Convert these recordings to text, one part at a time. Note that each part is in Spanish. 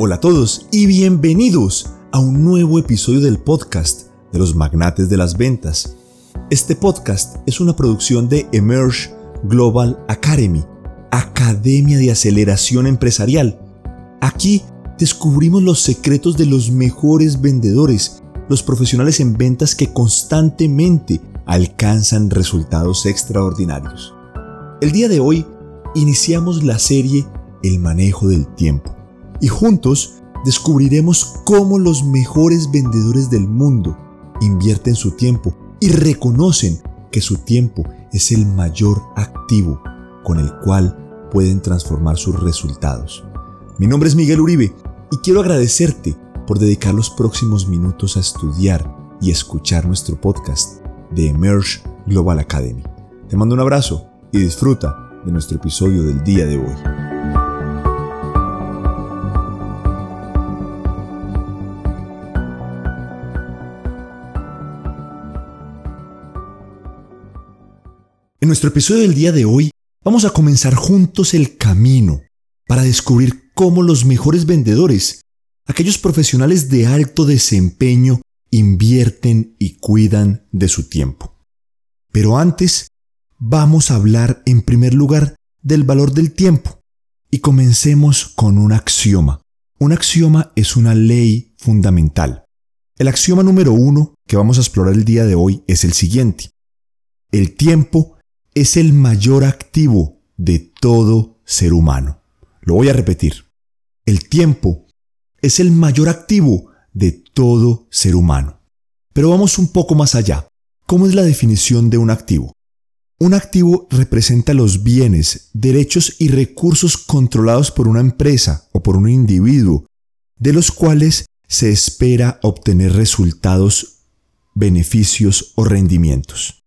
Hola a todos y bienvenidos a un nuevo episodio del podcast de los magnates de las ventas. Este podcast es una producción de Emerge Global Academy, Academia de Aceleración Empresarial. Aquí descubrimos los secretos de los mejores vendedores, los profesionales en ventas que constantemente alcanzan resultados extraordinarios. El día de hoy iniciamos la serie El manejo del tiempo y juntos descubriremos cómo los mejores vendedores del mundo invierten su tiempo y reconocen que su tiempo es el mayor activo con el cual pueden transformar sus resultados. Mi nombre es Miguel Uribe y quiero agradecerte por dedicar los próximos minutos a estudiar y escuchar nuestro podcast de Emerge Global Academy. Te mando un abrazo y disfruta de nuestro episodio del día de hoy. En nuestro episodio del día de hoy vamos a comenzar juntos el camino para descubrir cómo los mejores vendedores, aquellos profesionales de alto desempeño, invierten y cuidan de su tiempo. Pero antes, vamos a hablar en primer lugar del valor del tiempo y comencemos con un axioma. Un axioma es una ley fundamental. El axioma número uno que vamos a explorar el día de hoy es el siguiente. El tiempo es el mayor activo de todo ser humano. Lo voy a repetir. El tiempo es el mayor activo de todo ser humano. Pero vamos un poco más allá. ¿Cómo es la definición de un activo? Un activo representa los bienes, derechos y recursos controlados por una empresa o por un individuo, de los cuales se espera obtener resultados, beneficios o rendimientos.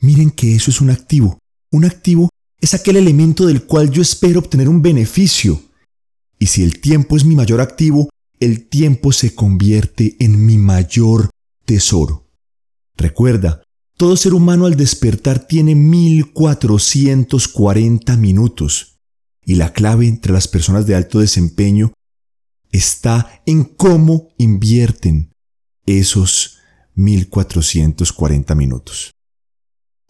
Miren que eso es un activo. Un activo es aquel elemento del cual yo espero obtener un beneficio. Y si el tiempo es mi mayor activo, el tiempo se convierte en mi mayor tesoro. Recuerda, todo ser humano al despertar tiene 1440 minutos. Y la clave entre las personas de alto desempeño está en cómo invierten esos 1440 minutos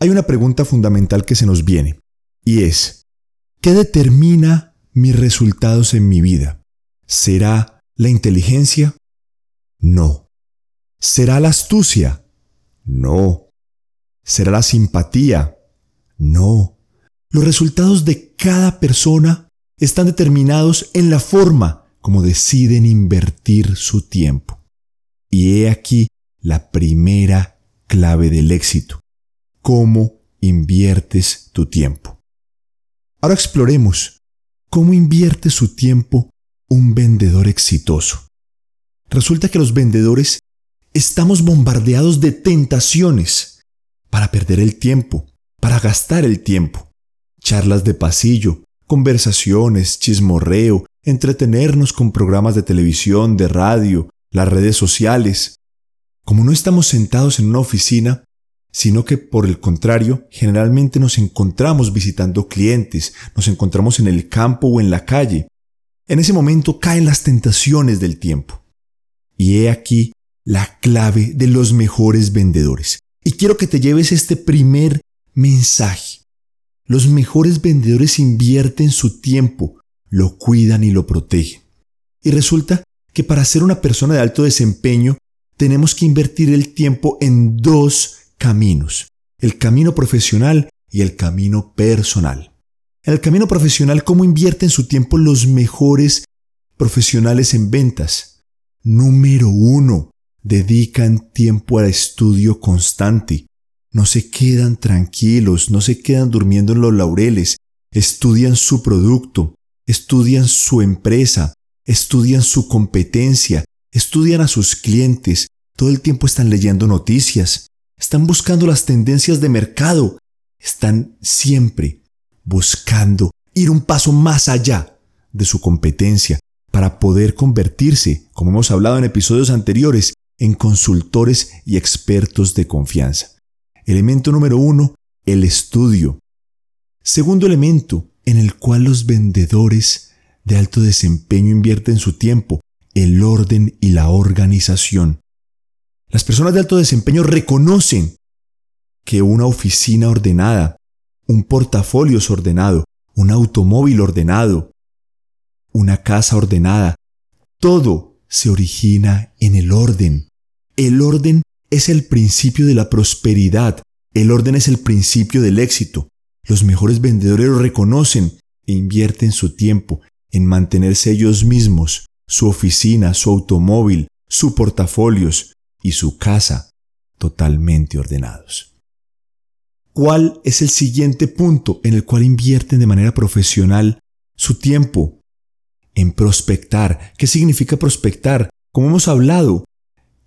hay una pregunta fundamental que se nos viene, y es, ¿qué determina mis resultados en mi vida? ¿Será la inteligencia? No. ¿Será la astucia? No. ¿Será la simpatía? No. Los resultados de cada persona están determinados en la forma como deciden invertir su tiempo. Y he aquí la primera clave del éxito cómo inviertes tu tiempo. Ahora exploremos cómo invierte su tiempo un vendedor exitoso. Resulta que los vendedores estamos bombardeados de tentaciones para perder el tiempo, para gastar el tiempo. Charlas de pasillo, conversaciones, chismorreo, entretenernos con programas de televisión, de radio, las redes sociales. Como no estamos sentados en una oficina, sino que por el contrario, generalmente nos encontramos visitando clientes, nos encontramos en el campo o en la calle. En ese momento caen las tentaciones del tiempo. Y he aquí la clave de los mejores vendedores. Y quiero que te lleves este primer mensaje. Los mejores vendedores invierten su tiempo, lo cuidan y lo protegen. Y resulta que para ser una persona de alto desempeño tenemos que invertir el tiempo en dos caminos, el camino profesional y el camino personal. En el camino profesional, ¿cómo invierten su tiempo los mejores profesionales en ventas? Número uno, dedican tiempo al estudio constante. No se quedan tranquilos, no se quedan durmiendo en los laureles, estudian su producto, estudian su empresa, estudian su competencia, estudian a sus clientes, todo el tiempo están leyendo noticias, están buscando las tendencias de mercado, están siempre buscando ir un paso más allá de su competencia para poder convertirse, como hemos hablado en episodios anteriores, en consultores y expertos de confianza. Elemento número uno, el estudio. Segundo elemento en el cual los vendedores de alto desempeño invierte en su tiempo, el orden y la organización. Las personas de alto desempeño reconocen que una oficina ordenada, un portafolio ordenado, un automóvil ordenado, una casa ordenada, todo se origina en el orden. El orden es el principio de la prosperidad, el orden es el principio del éxito. Los mejores vendedores lo reconocen e invierten su tiempo en mantenerse ellos mismos, su oficina, su automóvil, su portafolios y su casa totalmente ordenados. ¿Cuál es el siguiente punto en el cual invierten de manera profesional su tiempo? En prospectar. ¿Qué significa prospectar? Como hemos hablado,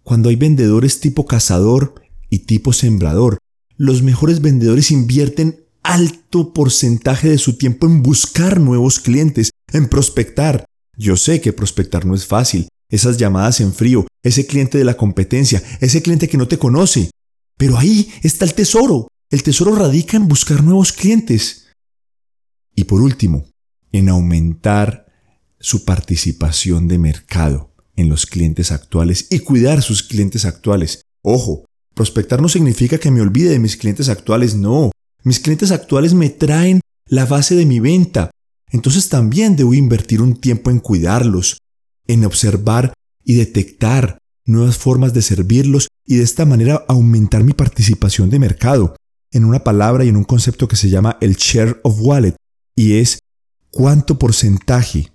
cuando hay vendedores tipo cazador y tipo sembrador, los mejores vendedores invierten alto porcentaje de su tiempo en buscar nuevos clientes, en prospectar. Yo sé que prospectar no es fácil, esas llamadas en frío, ese cliente de la competencia, ese cliente que no te conoce. Pero ahí está el tesoro. El tesoro radica en buscar nuevos clientes. Y por último, en aumentar su participación de mercado en los clientes actuales y cuidar sus clientes actuales. Ojo, prospectar no significa que me olvide de mis clientes actuales, no. Mis clientes actuales me traen la base de mi venta. Entonces también debo invertir un tiempo en cuidarlos, en observar y detectar nuevas formas de servirlos y de esta manera aumentar mi participación de mercado en una palabra y en un concepto que se llama el share of wallet y es cuánto porcentaje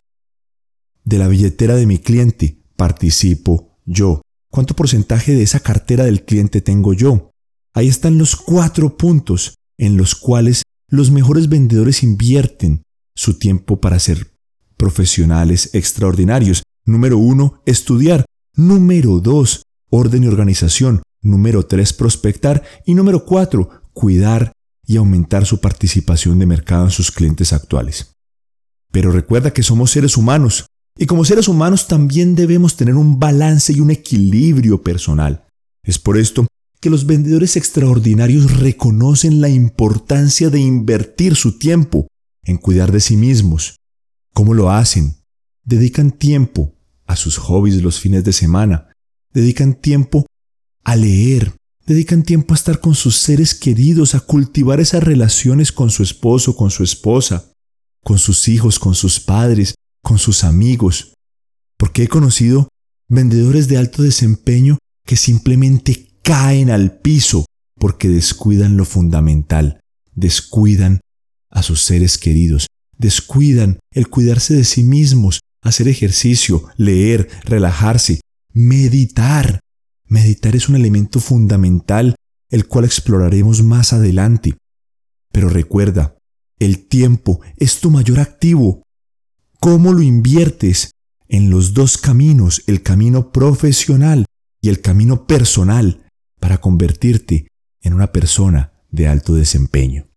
de la billetera de mi cliente participo yo, cuánto porcentaje de esa cartera del cliente tengo yo. Ahí están los cuatro puntos en los cuales los mejores vendedores invierten su tiempo para ser profesionales extraordinarios. Número uno, estudiar. Número dos, orden y organización. Número tres, prospectar. Y número cuatro, cuidar y aumentar su participación de mercado en sus clientes actuales. Pero recuerda que somos seres humanos y como seres humanos también debemos tener un balance y un equilibrio personal. Es por esto que los vendedores extraordinarios reconocen la importancia de invertir su tiempo en cuidar de sí mismos. ¿Cómo lo hacen? Dedican tiempo a sus hobbies los fines de semana, dedican tiempo a leer, dedican tiempo a estar con sus seres queridos, a cultivar esas relaciones con su esposo, con su esposa, con sus hijos, con sus padres, con sus amigos. Porque he conocido vendedores de alto desempeño que simplemente caen al piso porque descuidan lo fundamental, descuidan a sus seres queridos, descuidan el cuidarse de sí mismos, hacer ejercicio, leer, relajarse, meditar. Meditar es un elemento fundamental, el cual exploraremos más adelante. Pero recuerda, el tiempo es tu mayor activo. ¿Cómo lo inviertes en los dos caminos, el camino profesional y el camino personal? para convertirte en una persona de alto desempeño.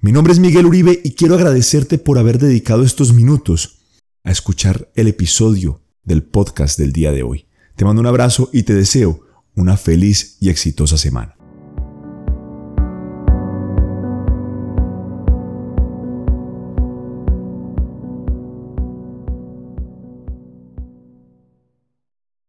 Mi nombre es Miguel Uribe y quiero agradecerte por haber dedicado estos minutos a escuchar el episodio del podcast del día de hoy. Te mando un abrazo y te deseo una feliz y exitosa semana.